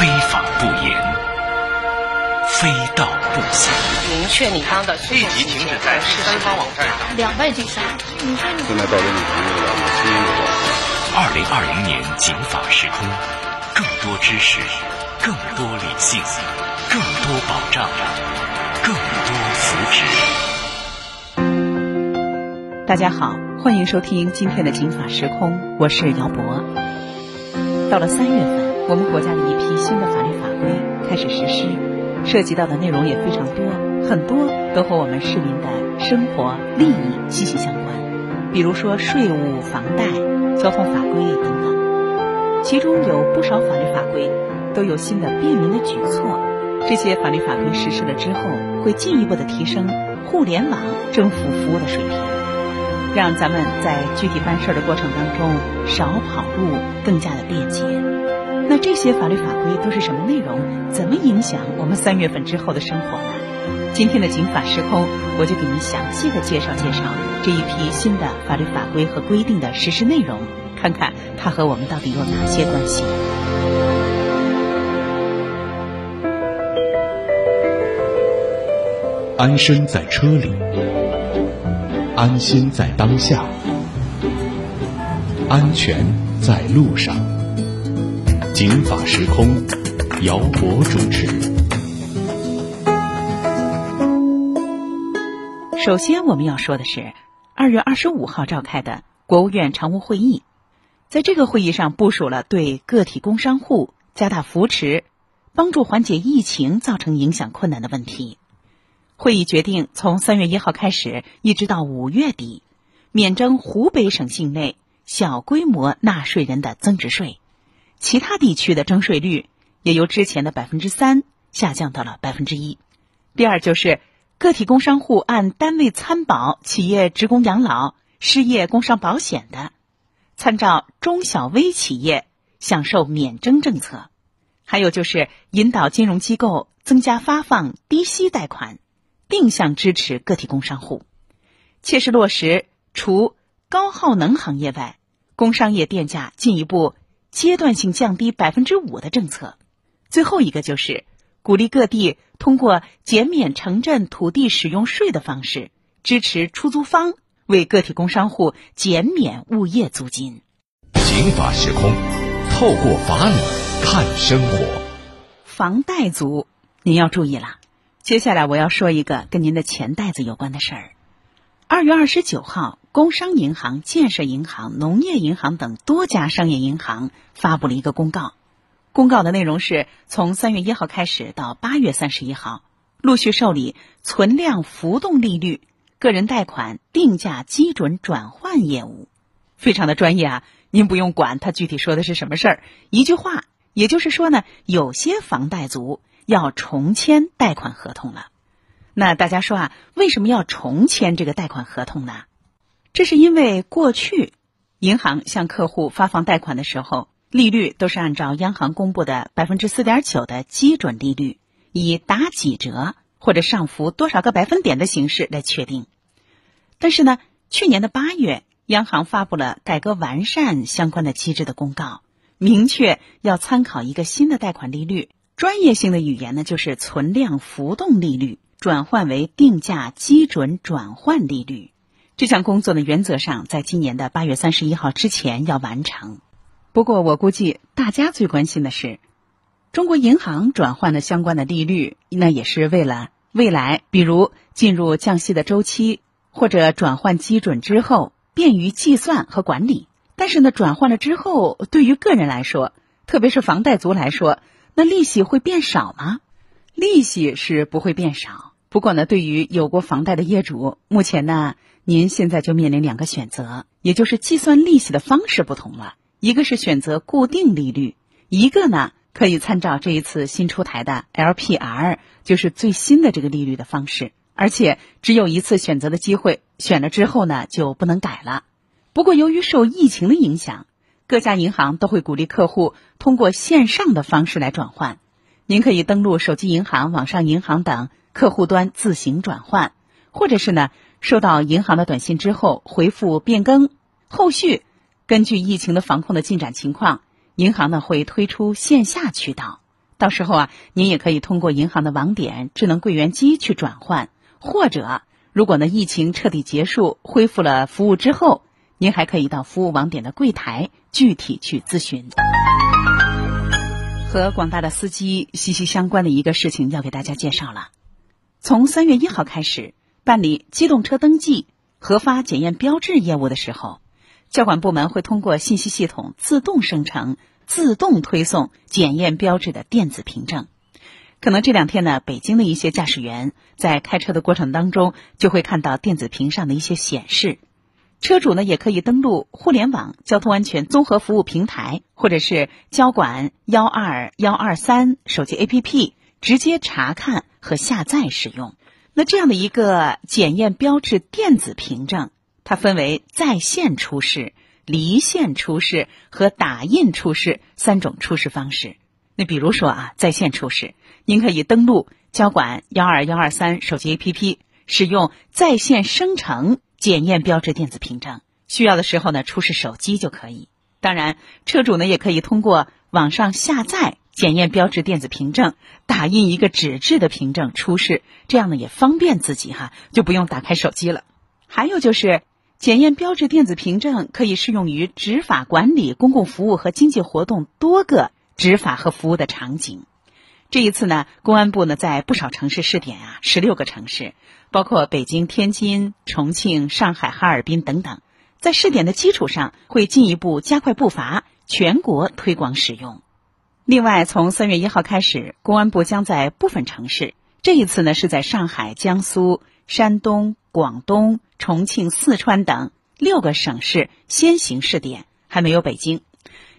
非法不严，非道不行。明确你方的立即停止在第三方网站上。两败俱伤。你说你现在到这里程度了，有新的报二零二零年警法时空，更多知识，更多理性，更多保障，更多福祉。大家好，欢迎收听今天的警法时空，我是姚博。到了三月份。我们国家的一批新的法律法规开始实施，涉及到的内容也非常多，很多都和我们市民的生活利益息息相关。比如说税务、房贷、交通法规等等，其中有不少法律法规都有新的便民的举措。这些法律法规实施了之后，会进一步的提升互联网政府服务的水平，让咱们在具体办事的过程当中少跑路，更加的便捷。那这些法律法规都是什么内容？怎么影响我们三月份之后的生活呢？今天的警法时空，我就给您详细的介绍介绍这一批新的法律法规和规定的实施内容，看看它和我们到底有哪些关系。安身在车里，安心在当下，安全在路上。警法时空，姚博主持。首先，我们要说的是，二月二十五号召开的国务院常务会议，在这个会议上部署了对个体工商户加大扶持，帮助缓解疫情造成影响困难的问题。会议决定，从三月一号开始，一直到五月底，免征湖北省境内小规模纳税人的增值税。其他地区的征税率也由之前的百分之三下降到了百分之一。第二就是个体工商户按单位参保企业职工养老、失业工伤保险的，参照中小微企业享受免征政策。还有就是引导金融机构增加发放低息贷款，定向支持个体工商户，切实落实除高耗能行业外，工商业电价进一步。阶段性降低百分之五的政策，最后一个就是鼓励各地通过减免城镇土地使用税的方式，支持出租方为个体工商户减免物业租金。刑法时空，透过法理看生活。房贷族，您要注意了。接下来我要说一个跟您的钱袋子有关的事儿。二月二十九号。工商银行、建设银行、农业银行等多家商业银行发布了一个公告，公告的内容是从三月一号开始到八月三十一号，陆续受理存量浮动利率个人贷款定价基准转换业务，非常的专业啊！您不用管它具体说的是什么事儿，一句话，也就是说呢，有些房贷族要重签贷款合同了。那大家说啊，为什么要重签这个贷款合同呢？这是因为过去银行向客户发放贷款的时候，利率都是按照央行公布的百分之四点九的基准利率，以打几折或者上浮多少个百分点的形式来确定。但是呢，去年的八月，央行发布了改革完善相关的机制的公告，明确要参考一个新的贷款利率，专业性的语言呢就是存量浮动利率转换为定价基准转换利率。这项工作呢，原则上在今年的八月三十一号之前要完成。不过，我估计大家最关心的是，中国银行转换的相关的利率，那也是为了未来，比如进入降息的周期或者转换基准之后，便于计算和管理。但是呢，转换了之后，对于个人来说，特别是房贷族来说，那利息会变少吗？利息是不会变少。不过呢，对于有过房贷的业主，目前呢。您现在就面临两个选择，也就是计算利息的方式不同了。一个是选择固定利率，一个呢可以参照这一次新出台的 LPR，就是最新的这个利率的方式。而且只有一次选择的机会，选了之后呢就不能改了。不过由于受疫情的影响，各家银行都会鼓励客户通过线上的方式来转换。您可以登录手机银行、网上银行等客户端自行转换，或者是呢。收到银行的短信之后，回复变更，后续根据疫情的防控的进展情况，银行呢会推出线下渠道。到时候啊，您也可以通过银行的网点、智能柜员机去转换，或者如果呢疫情彻底结束、恢复了服务之后，您还可以到服务网点的柜台具体去咨询。和广大的司机息息相关的一个事情要给大家介绍了，从三月一号开始办理机动车登记、核发检验标志业务的时候，交管部门会通过信息系统自动生成。自动推送检验标志的电子凭证，可能这两天呢，北京的一些驾驶员在开车的过程当中就会看到电子屏上的一些显示。车主呢，也可以登录互联网交通安全综合服务平台，或者是交管幺二幺二三手机 APP 直接查看和下载使用。那这样的一个检验标志电子凭证，它分为在线出示。离线出示和打印出示三种出示方式。那比如说啊，在线出示，您可以登录交管幺二幺二三手机 APP，使用在线生成检验标志电子凭证。需要的时候呢，出示手机就可以。当然，车主呢也可以通过网上下载检验标志电子凭证，打印一个纸质的凭证出示，这样呢也方便自己哈，就不用打开手机了。还有就是。检验标志电子凭证可以适用于执法管理公共服务和经济活动多个执法和服务的场景。这一次呢，公安部呢在不少城市试点啊，十六个城市，包括北京、天津、重庆、上海、哈尔滨等等，在试点的基础上，会进一步加快步伐，全国推广使用。另外，从三月一号开始，公安部将在部分城市，这一次呢是在上海、江苏、山东。广东、重庆、四川等六个省市先行试点，还没有北京。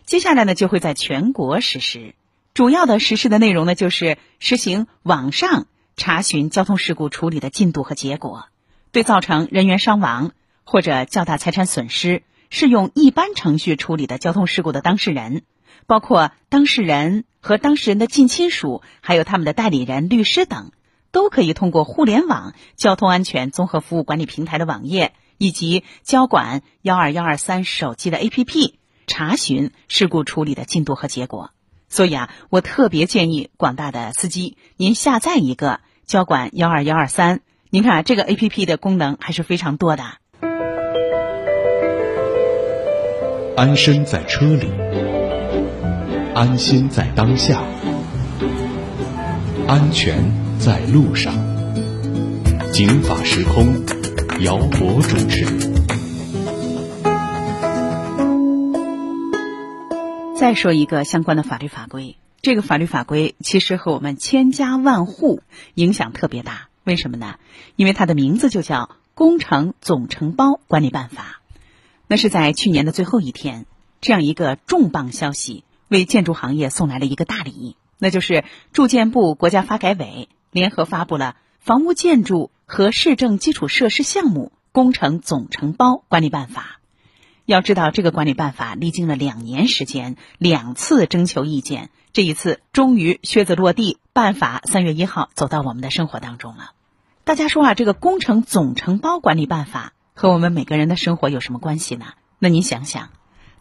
接下来呢，就会在全国实施。主要的实施的内容呢，就是实行网上查询交通事故处理的进度和结果，对造成人员伤亡或者较大财产损失适用一般程序处理的交通事故的当事人，包括当事人和当事人的近亲属，还有他们的代理人、律师等。都可以通过互联网交通安全综合服务管理平台的网页以及交管幺二幺二三手机的 APP 查询事故处理的进度和结果。所以啊，我特别建议广大的司机，您下载一个交管幺二幺二三。您看，这个 APP 的功能还是非常多的。安身在车里，安心在当下，安全。在路上，警法时空，姚博主持。再说一个相关的法律法规，这个法律法规其实和我们千家万户影响特别大。为什么呢？因为它的名字就叫《工程总承包管理办法》。那是在去年的最后一天，这样一个重磅消息为建筑行业送来了一个大礼，那就是住建部、国家发改委。联合发布了《房屋建筑和市政基础设施项目工程总承包管理办法》。要知道，这个管理办法历经了两年时间，两次征求意见，这一次终于靴子落地，办法三月一号走到我们的生活当中了。大家说啊，这个工程总承包管理办法和我们每个人的生活有什么关系呢？那您想想，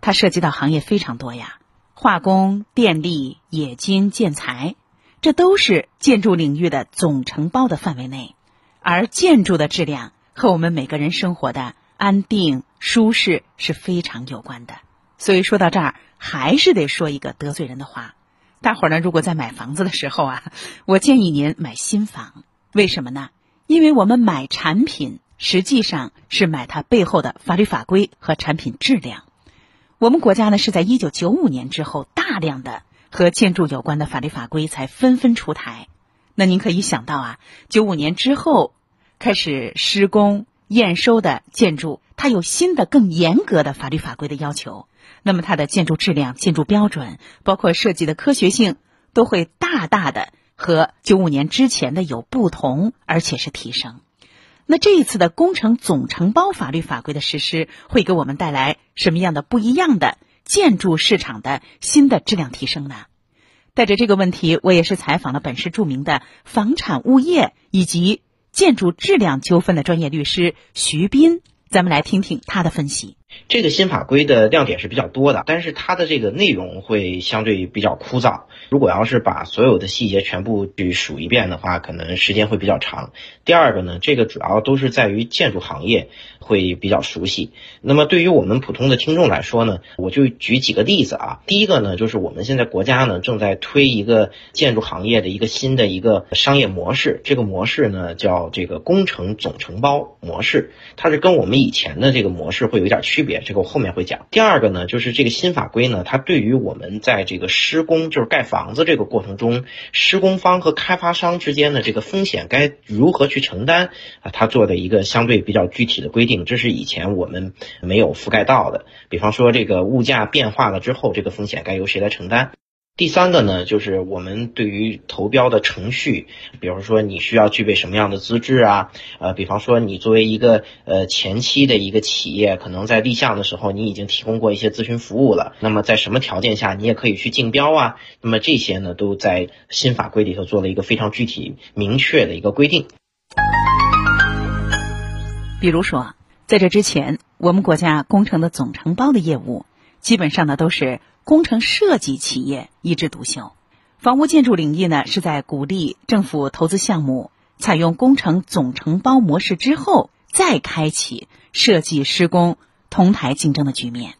它涉及到行业非常多呀，化工、电力、冶金、建材。这都是建筑领域的总承包的范围内，而建筑的质量和我们每个人生活的安定舒适是非常有关的。所以说到这儿，还是得说一个得罪人的话：大伙儿呢，如果在买房子的时候啊，我建议您买新房。为什么呢？因为我们买产品实际上是买它背后的法律法规和产品质量。我们国家呢是在一九九五年之后大量的。和建筑有关的法律法规才纷纷出台，那您可以想到啊，九五年之后开始施工验收的建筑，它有新的更严格的法律法规的要求，那么它的建筑质量、建筑标准，包括设计的科学性，都会大大的和九五年之前的有不同，而且是提升。那这一次的工程总承包法律法规的实施，会给我们带来什么样的不一样的？建筑市场的新的质量提升呢？带着这个问题，我也是采访了本市著名的房产物业以及建筑质量纠纷的专业律师徐斌，咱们来听听他的分析。这个新法规的亮点是比较多的，但是它的这个内容会相对比较枯燥。如果要是把所有的细节全部去数一遍的话，可能时间会比较长。第二个呢，这个主要都是在于建筑行业会比较熟悉。那么对于我们普通的听众来说呢，我就举几个例子啊。第一个呢，就是我们现在国家呢正在推一个建筑行业的一个新的一个商业模式，这个模式呢叫这个工程总承包模式，它是跟我们以前的这个模式会有一点区区别，这个我后面会讲。第二个呢，就是这个新法规呢，它对于我们在这个施工就是盖房子这个过程中，施工方和开发商之间的这个风险该如何去承担啊，它做的一个相对比较具体的规定，这是以前我们没有覆盖到的。比方说这个物价变化了之后，这个风险该由谁来承担？第三个呢，就是我们对于投标的程序，比如说你需要具备什么样的资质啊？呃，比方说你作为一个呃前期的一个企业，可能在立项的时候你已经提供过一些咨询服务了，那么在什么条件下你也可以去竞标啊？那么这些呢，都在新法规里头做了一个非常具体明确的一个规定。比如说，在这之前，我们国家工程的总承包的业务，基本上呢都是工程设计企业一枝独秀。房屋建筑领域呢，是在鼓励政府投资项目采用工程总承包模式之后，再开启设计施工同台竞争的局面。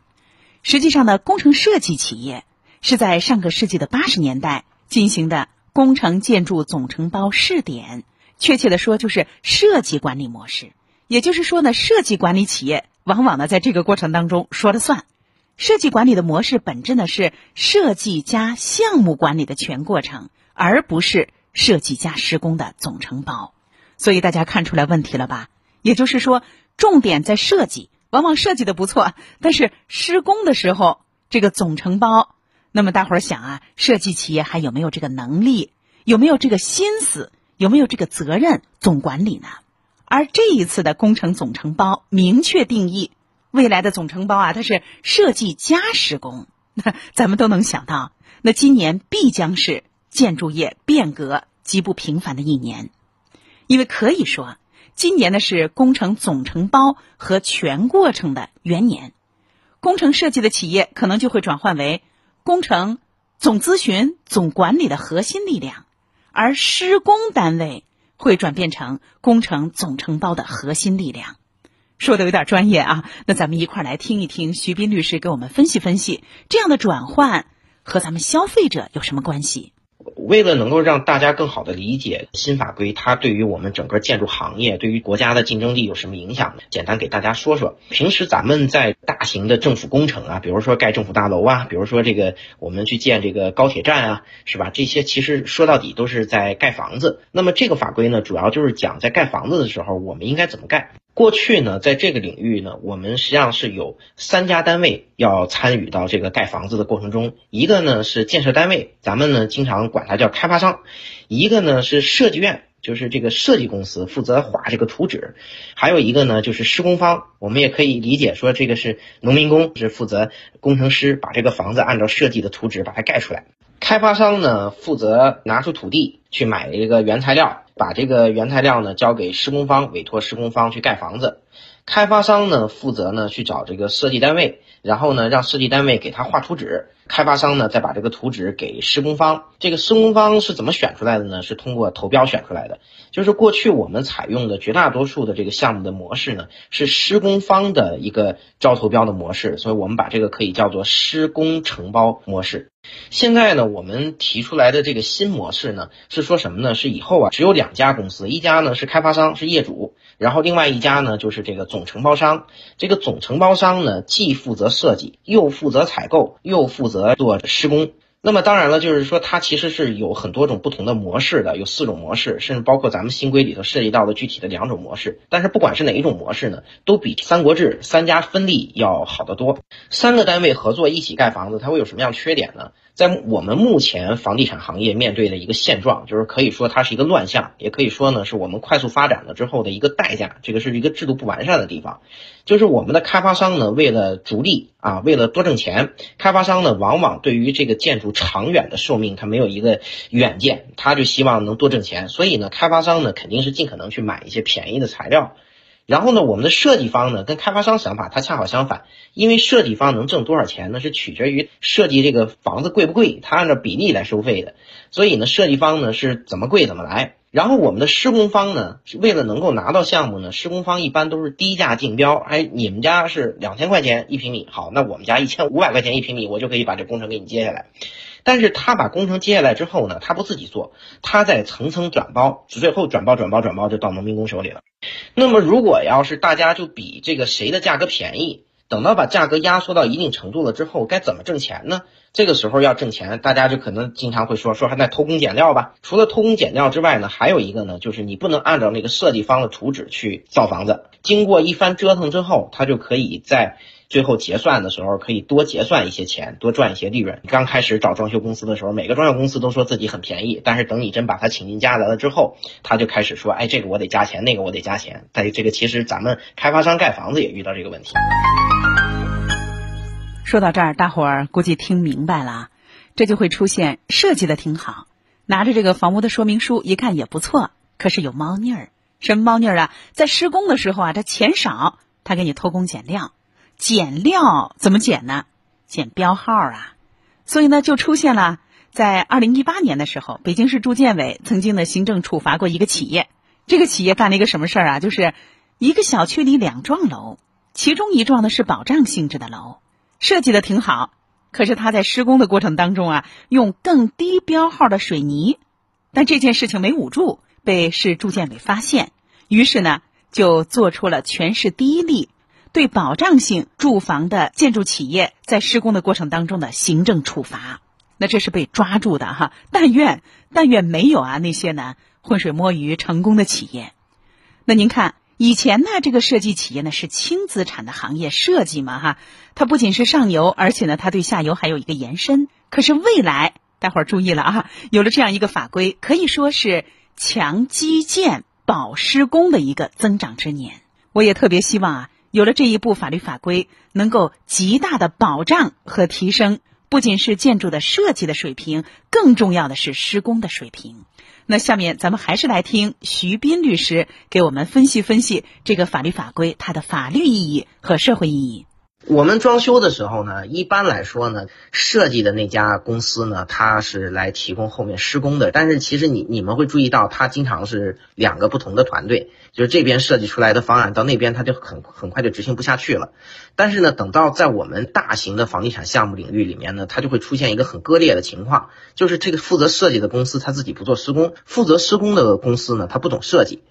实际上呢，工程设计企业是在上个世纪的八十年代进行的工程建筑总承包试点，确切的说，就是设计管理模式。也就是说呢，设计管理企业往往呢在这个过程当中说了算。设计管理的模式本质呢是设计加项目管理的全过程，而不是设计加施工的总承包。所以大家看出来问题了吧？也就是说，重点在设计，往往设计的不错，但是施工的时候这个总承包，那么大伙儿想啊，设计企业还有没有这个能力，有没有这个心思，有没有这个责任总管理呢？而这一次的工程总承包明确定义，未来的总承包啊，它是设计加施工。那 咱们都能想到，那今年必将是建筑业变革极不平凡的一年，因为可以说，今年呢是工程总承包和全过程的元年，工程设计的企业可能就会转换为工程总咨询、总管理的核心力量，而施工单位。会转变成工程总承包的核心力量，说的有点专业啊。那咱们一块儿来听一听徐斌律师给我们分析分析，这样的转换和咱们消费者有什么关系？为了能够让大家更好的理解新法规，它对于我们整个建筑行业、对于国家的竞争力有什么影响呢？简单给大家说说。平时咱们在大型的政府工程啊，比如说盖政府大楼啊，比如说这个我们去建这个高铁站啊，是吧？这些其实说到底都是在盖房子。那么这个法规呢，主要就是讲在盖房子的时候，我们应该怎么盖。过去呢，在这个领域呢，我们实际上是有三家单位要参与到这个盖房子的过程中。一个呢是建设单位，咱们呢经常管它叫开发商；一个呢是设计院，就是这个设计公司负责画这个图纸；还有一个呢就是施工方，我们也可以理解说这个是农民工，是负责工程师把这个房子按照设计的图纸把它盖出来。开发商呢负责拿出土地去买这个原材料。把这个原材料呢交给施工方，委托施工方去盖房子。开发商呢负责呢去找这个设计单位，然后呢让设计单位给他画图纸。开发商呢再把这个图纸给施工方。这个施工方是怎么选出来的呢？是通过投标选出来的。就是过去我们采用的绝大多数的这个项目的模式呢，是施工方的一个招投标的模式，所以我们把这个可以叫做施工承包模式。现在呢，我们提出来的这个新模式呢，是说什么呢？是以后啊，只有两家公司，一家呢是开发商，是业主，然后另外一家呢就是这个总承包商。这个总承包商呢，既负责设计，又负责采购，又负责做施工。那么当然了，就是说它其实是有很多种不同的模式的，有四种模式，甚至包括咱们新规里头涉及到的具体的两种模式。但是不管是哪一种模式呢，都比《三国志》三家分立要好得多。三个单位合作一起盖房子，它会有什么样缺点呢？在我们目前房地产行业面对的一个现状，就是可以说它是一个乱象，也可以说呢是我们快速发展了之后的一个代价。这个是一个制度不完善的地方，就是我们的开发商呢为了逐利啊，为了多挣钱，开发商呢往往对于这个建筑长远的寿命他没有一个远见，他就希望能多挣钱，所以呢开发商呢肯定是尽可能去买一些便宜的材料。然后呢，我们的设计方呢，跟开发商想法它恰好相反，因为设计方能挣多少钱呢，是取决于设计这个房子贵不贵，它按照比例来收费的。所以呢，设计方呢是怎么贵怎么来。然后我们的施工方呢，为了能够拿到项目呢，施工方一般都是低价竞标。哎，你们家是两千块钱一平米，好，那我们家一千五百块钱一平米，我就可以把这工程给你接下来。但是他把工程接下来之后呢，他不自己做，他在层层转包，最后转包转包转包就到农民工手里了。那么如果要是大家就比这个谁的价格便宜，等到把价格压缩到一定程度了之后，该怎么挣钱呢？这个时候要挣钱，大家就可能经常会说说还在偷工减料吧。除了偷工减料之外呢，还有一个呢，就是你不能按照那个设计方的图纸去造房子。经过一番折腾之后，他就可以在最后结算的时候可以多结算一些钱，多赚一些利润。刚开始找装修公司的时候，每个装修公司都说自己很便宜，但是等你真把他请进家来了之后，他就开始说，哎，这个我得加钱，那个我得加钱。但这个其实咱们开发商盖房子也遇到这个问题。说到这儿，大伙儿估计听明白了，这就会出现设计的挺好，拿着这个房屋的说明书一看也不错，可是有猫腻儿。什么猫腻儿啊？在施工的时候啊，这钱少，他给你偷工减料，减料怎么减呢？减标号啊。所以呢，就出现了在二零一八年的时候，北京市住建委曾经的行政处罚过一个企业。这个企业干了一个什么事儿啊？就是一个小区里两幢楼，其中一幢呢是保障性质的楼。设计的挺好，可是他在施工的过程当中啊，用更低标号的水泥，但这件事情没捂住，被市住建委发现，于是呢，就做出了全市第一例对保障性住房的建筑企业在施工的过程当中的行政处罚。那这是被抓住的哈，但愿但愿没有啊那些呢浑水摸鱼成功的企业。那您看。以前呢，这个设计企业呢是轻资产的行业，设计嘛哈，它不仅是上游，而且呢，它对下游还有一个延伸。可是未来，待会儿注意了啊，有了这样一个法规，可以说是强基建、保施工的一个增长之年。我也特别希望啊，有了这一部法律法规，能够极大的保障和提升，不仅是建筑的设计的水平，更重要的是施工的水平。那下面咱们还是来听徐斌律师给我们分析分析这个法律法规它的法律意义和社会意义。我们装修的时候呢，一般来说呢，设计的那家公司呢，它是来提供后面施工的。但是其实你你们会注意到，它经常是两个不同的团队，就是这边设计出来的方案到那边，它就很很快就执行不下去了。但是呢，等到在我们大型的房地产项目领域里面呢，它就会出现一个很割裂的情况，就是这个负责设计的公司他自己不做施工，负责施工的公司呢，他不懂设计。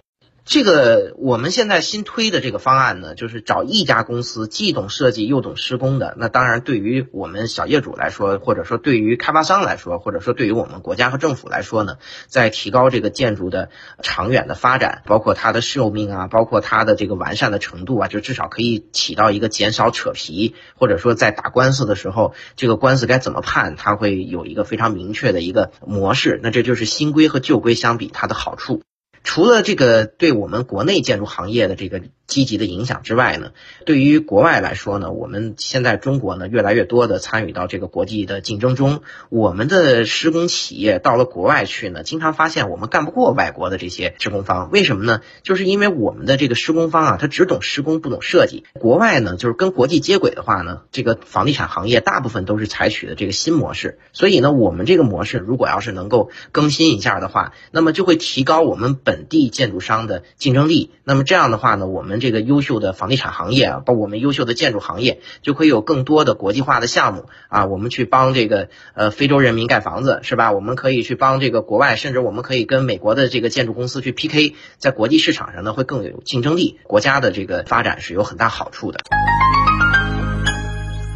这个我们现在新推的这个方案呢，就是找一家公司既懂设计又懂施工的。那当然，对于我们小业主来说，或者说对于开发商来说，或者说对于我们国家和政府来说呢，在提高这个建筑的长远的发展，包括它的寿命啊，包括它的这个完善的程度啊，就至少可以起到一个减少扯皮，或者说在打官司的时候，这个官司该怎么判，它会有一个非常明确的一个模式。那这就是新规和旧规相比它的好处。除了这个对我们国内建筑行业的这个积极的影响之外呢，对于国外来说呢，我们现在中国呢越来越多的参与到这个国际的竞争中，我们的施工企业到了国外去呢，经常发现我们干不过外国的这些施工方，为什么呢？就是因为我们的这个施工方啊，他只懂施工不懂设计。国外呢，就是跟国际接轨的话呢，这个房地产行业大部分都是采取的这个新模式，所以呢，我们这个模式如果要是能够更新一下的话，那么就会提高我们本。地建筑商的竞争力，那么这样的话呢，我们这个优秀的房地产行业啊，包括我们优秀的建筑行业，就可以有更多的国际化的项目啊，我们去帮这个呃非洲人民盖房子是吧？我们可以去帮这个国外，甚至我们可以跟美国的这个建筑公司去 PK，在国际市场上呢会更有竞争力，国家的这个发展是有很大好处的。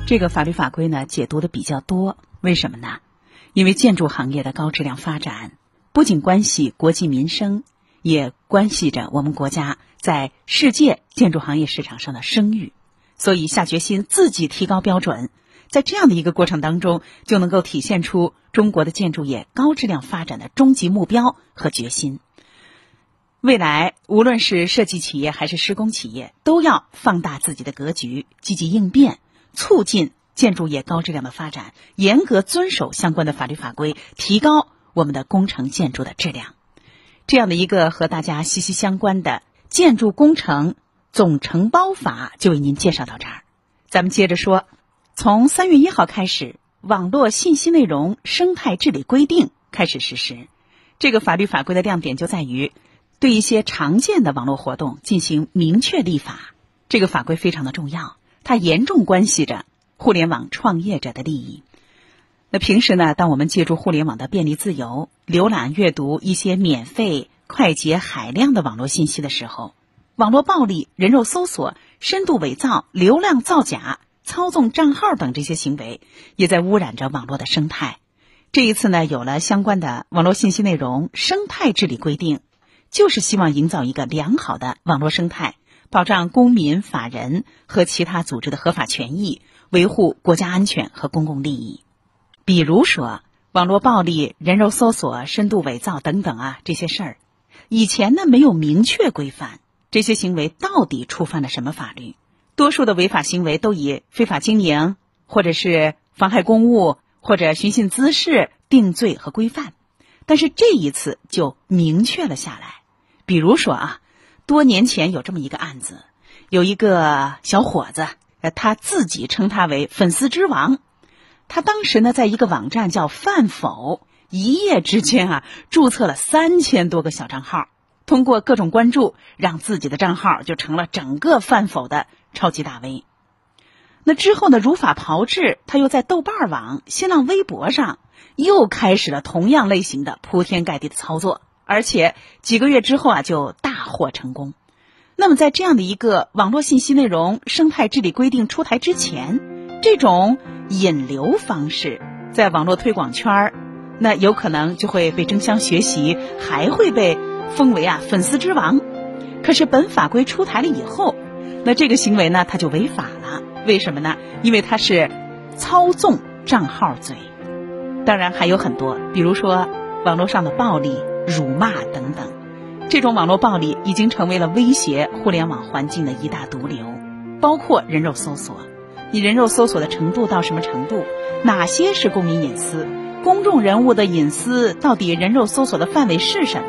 这个法律法规呢解读的比较多，为什么呢？因为建筑行业的高质量发展不仅关系国计民生。也关系着我们国家在世界建筑行业市场上的声誉，所以下决心自己提高标准，在这样的一个过程当中，就能够体现出中国的建筑业高质量发展的终极目标和决心。未来，无论是设计企业还是施工企业，都要放大自己的格局，积极应变，促进建筑业高质量的发展，严格遵守相关的法律法规，提高我们的工程建筑的质量。这样的一个和大家息息相关的建筑工程总承包法就为您介绍到这儿。咱们接着说，从三月一号开始，《网络信息内容生态治理规定》开始实施。这个法律法规的亮点就在于对一些常见的网络活动进行明确立法。这个法规非常的重要，它严重关系着互联网创业者的利益。那平时呢，当我们借助互联网的便利自由，浏览、阅读一些免费、快捷、海量的网络信息的时候，网络暴力、人肉搜索、深度伪造、流量造假、操纵账号等这些行为，也在污染着网络的生态。这一次呢，有了相关的网络信息内容生态治理规定，就是希望营造一个良好的网络生态，保障公民、法人和其他组织的合法权益，维护国家安全和公共利益。比如说，网络暴力、人肉搜索、深度伪造等等啊，这些事儿，以前呢没有明确规范，这些行为到底触犯了什么法律？多数的违法行为都以非法经营，或者是妨害公务，或者寻衅滋事定罪和规范。但是这一次就明确了下来。比如说啊，多年前有这么一个案子，有一个小伙子，呃，他自己称他为粉丝之王。他当时呢，在一个网站叫饭否，一夜之间啊，注册了三千多个小账号，通过各种关注，让自己的账号就成了整个饭否的超级大 V。那之后呢，如法炮制，他又在豆瓣网、新浪微博上又开始了同样类型的铺天盖地的操作，而且几个月之后啊，就大获成功。那么，在这样的一个网络信息内容生态治理规定出台之前，这种。引流方式在网络推广圈儿，那有可能就会被争相学习，还会被封为啊粉丝之王。可是本法规出台了以后，那这个行为呢，它就违法了。为什么呢？因为它是操纵账号罪。当然还有很多，比如说网络上的暴力、辱骂等等。这种网络暴力已经成为了威胁互联网环境的一大毒瘤，包括人肉搜索。你人肉搜索的程度到什么程度？哪些是公民隐私？公众人物的隐私到底人肉搜索的范围是什么？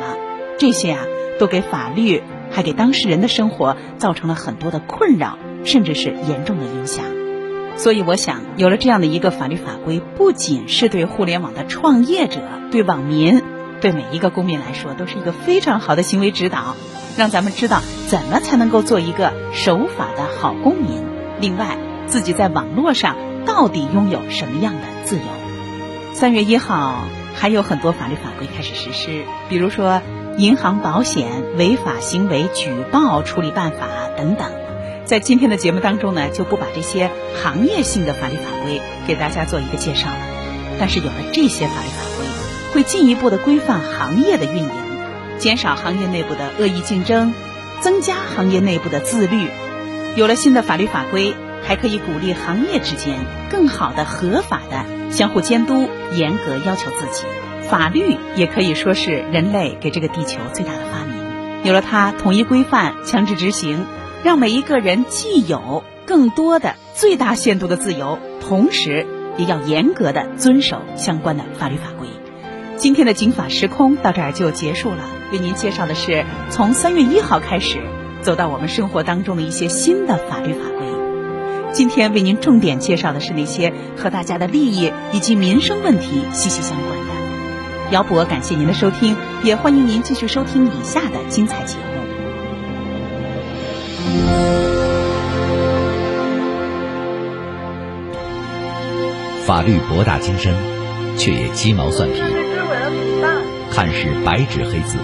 这些啊，都给法律还给当事人的生活造成了很多的困扰，甚至是严重的影响。所以，我想有了这样的一个法律法规，不仅是对互联网的创业者、对网民、对每一个公民来说，都是一个非常好的行为指导，让咱们知道怎么才能够做一个守法的好公民。另外，自己在网络上到底拥有什么样的自由？三月一号还有很多法律法规开始实施，比如说《银行保险违法行为举报处理办法》等等。在今天的节目当中呢，就不把这些行业性的法律法规给大家做一个介绍了。但是有了这些法律法规，会进一步的规范行业的运营，减少行业内部的恶意竞争，增加行业内部的自律。有了新的法律法规。还可以鼓励行业之间更好的、合法的相互监督，严格要求自己。法律也可以说是人类给这个地球最大的发明。有了它，统一规范、强制执行，让每一个人既有更多的、最大限度的自由，同时也要严格的遵守相关的法律法规。今天的《警法时空》到这儿就结束了。为您介绍的是从三月一号开始走到我们生活当中的一些新的法律法。今天为您重点介绍的是那些和大家的利益以及民生问题息息相关的。姚博感谢您的收听，也欢迎您继续收听以下的精彩节目。法律博大精深，却也鸡毛蒜皮，看似白纸黑字，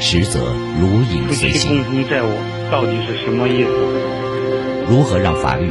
实则如影随形。共同债务到底是什么意思？如何让法律？